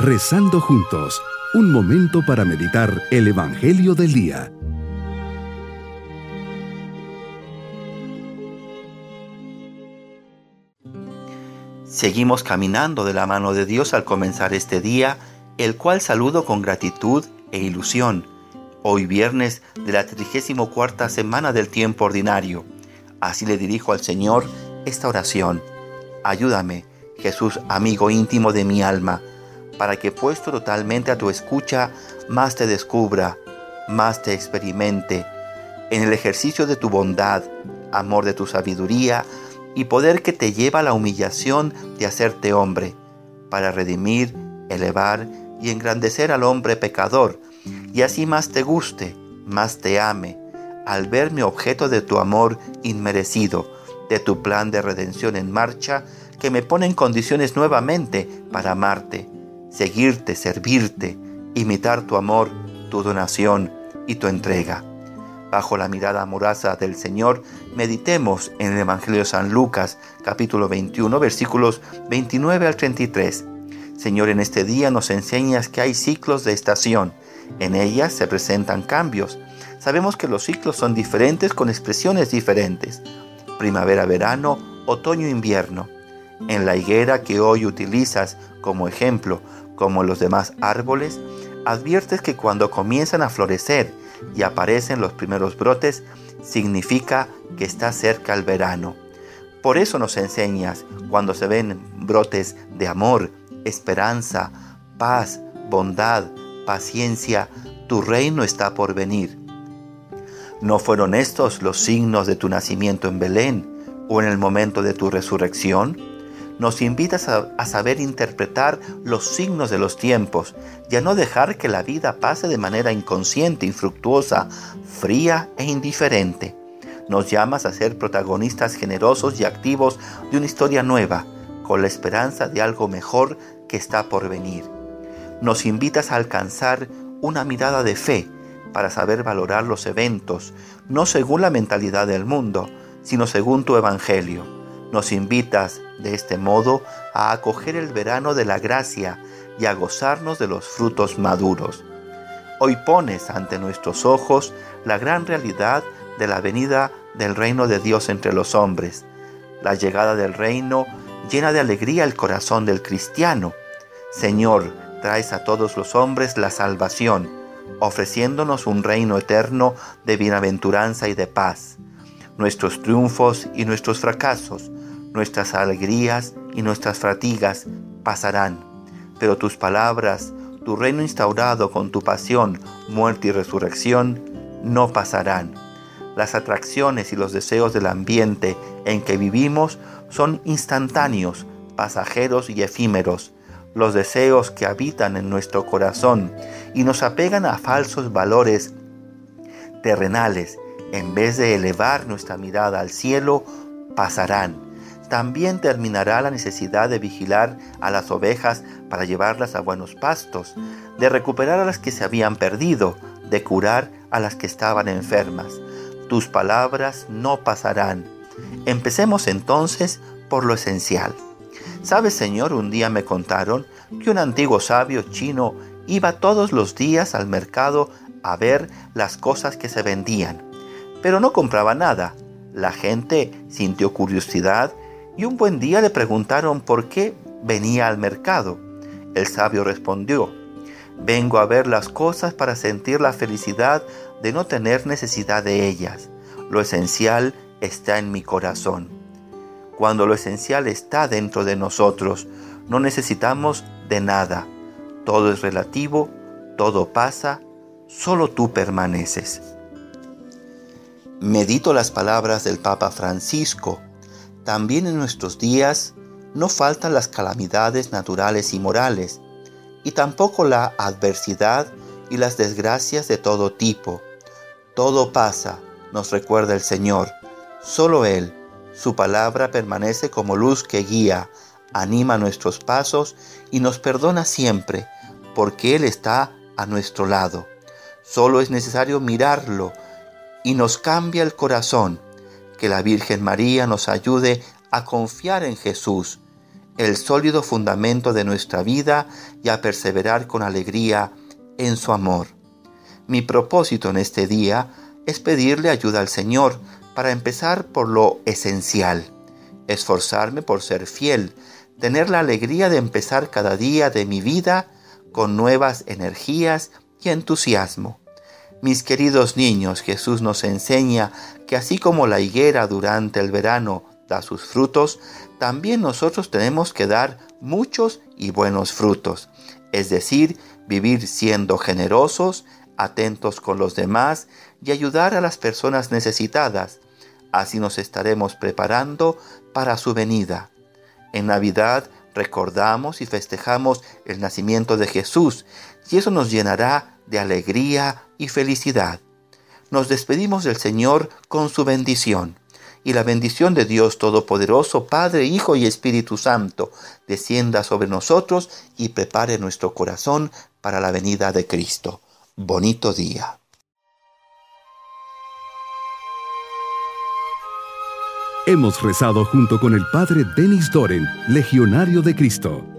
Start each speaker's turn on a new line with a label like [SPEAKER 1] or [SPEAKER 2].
[SPEAKER 1] Rezando juntos, un momento para meditar el Evangelio del Día.
[SPEAKER 2] Seguimos caminando de la mano de Dios al comenzar este día, el cual saludo con gratitud e ilusión. Hoy viernes de la 34 semana del tiempo ordinario. Así le dirijo al Señor esta oración. Ayúdame, Jesús, amigo íntimo de mi alma, para que puesto totalmente a tu escucha, más te descubra, más te experimente, en el ejercicio de tu bondad, amor de tu sabiduría y poder que te lleva a la humillación de hacerte hombre, para redimir, elevar y engrandecer al hombre pecador, y así más te guste, más te ame, al verme objeto de tu amor inmerecido, de tu plan de redención en marcha, que me pone en condiciones nuevamente para amarte, seguirte, servirte, imitar tu amor, tu donación y tu entrega. Bajo la mirada amorosa del Señor, meditemos en el Evangelio de San Lucas, capítulo 21, versículos 29 al 33. Señor, en este día nos enseñas que hay ciclos de estación. En ellas se presentan cambios. Sabemos que los ciclos son diferentes con expresiones diferentes. Primavera, verano, otoño, invierno. En la higuera que hoy utilizas como ejemplo, como los demás árboles, adviertes que cuando comienzan a florecer y aparecen los primeros brotes, significa que está cerca el verano. Por eso nos enseñas, cuando se ven brotes de amor, esperanza, paz, bondad, paciencia, tu reino está por venir. ¿No fueron estos los signos de tu nacimiento en Belén o en el momento de tu resurrección? Nos invitas a, saber interpretar los signos de los tiempos y a no dejar que la vida pase de manera inconsciente, infructuosa, fría e indiferente. Nos llamas a ser protagonistas generosos y activos de una historia nueva, con la esperanza de algo mejor que está por venir. Nos invitas a alcanzar una mirada de fe para saber valorar los eventos, no según la mentalidad del mundo, sino según tu evangelio. Nos invitas de este modo a acoger el verano de la gracia y a gozarnos de los frutos maduros. Hoy pones ante nuestros ojos la gran realidad de la venida del reino de Dios entre los hombres. La llegada del reino llena de alegría el corazón del cristiano. Señor, traes a todos los hombres la salvación, ofreciéndonos un reino eterno de bienaventuranza y de paz. Nuestros triunfos y nuestros fracasos, nuestras alegrías y nuestras fatigas pasarán, pero tus palabras, tu reino instaurado con tu pasión, muerte y resurrección, no pasarán. Las atracciones y los deseos del ambiente en que vivimos son instantáneos, pasajeros y efímeros. Los deseos que habitan en nuestro corazón y nos apegan a falsos valores terrenales, en vez de elevar nuestra mirada al cielo, pasarán. También terminará la necesidad de vigilar a las ovejas para llevarlas a buenos pastos, de recuperar a las que se habían perdido, de curar a las que estaban enfermas. Tus palabras no pasarán. Empecemos entonces por lo esencial. ¿Sabes, Señor? Un día me contaron que un antiguo sabio chino iba todos los días al mercado a ver las cosas que se vendían, pero no compraba nada. La gente sintió curiosidad y un buen día le preguntaron por qué venía al mercado. El sabio respondió, vengo a ver las cosas para sentir la felicidad de no tener necesidad de ellas. Lo esencial está en mi corazón. Cuando lo esencial está dentro de nosotros, no necesitamos de nada todo es relativo, todo pasa, solo tú permaneces. Medito las palabras del Papa Francisco. También en nuestros días no faltan las calamidades naturales y morales, y tampoco la adversidad y las desgracias de todo tipo. Todo pasa, nos recuerda el Señor. Solo Él, su palabra permanece como luz que guía, anima nuestros pasos y nos perdona siempre porque Él está a nuestro lado. Solo es necesario mirarlo y nos cambia el corazón. Que la Virgen María nos ayude a confiar en Jesús. el sólido fundamento de nuestra vida y a perseverar con alegría en su amor. Mi propósito en este día es pedirle ayuda al Señor para empezar por lo esencial, esforzarme por ser fiel, tener la alegría de empezar cada día de mi vida con nuevas energías y entusiasmo. Mis queridos niños, Jesús nos enseña que así como la higuera durante el verano da sus frutos, también nosotros tenemos que dar muchos y buenos frutos, es decir, vivir siendo generosos, atentos con los demás y ayudar a las personas necesitadas. Así nos estaremos preparando para su venida. En Navidad recordamos y festejamos el nacimiento de Jesús y eso nos llenará de alegría y felicidad. Nos despedimos del Señor con su bendición y la bendición de Dios Todopoderoso, Padre, Hijo y Espíritu Santo, descienda sobre nosotros y prepare nuestro corazón para la venida de Cristo. Bonito día.
[SPEAKER 1] Hemos rezado junto con el Padre Denis Doren, Legionario de Cristo.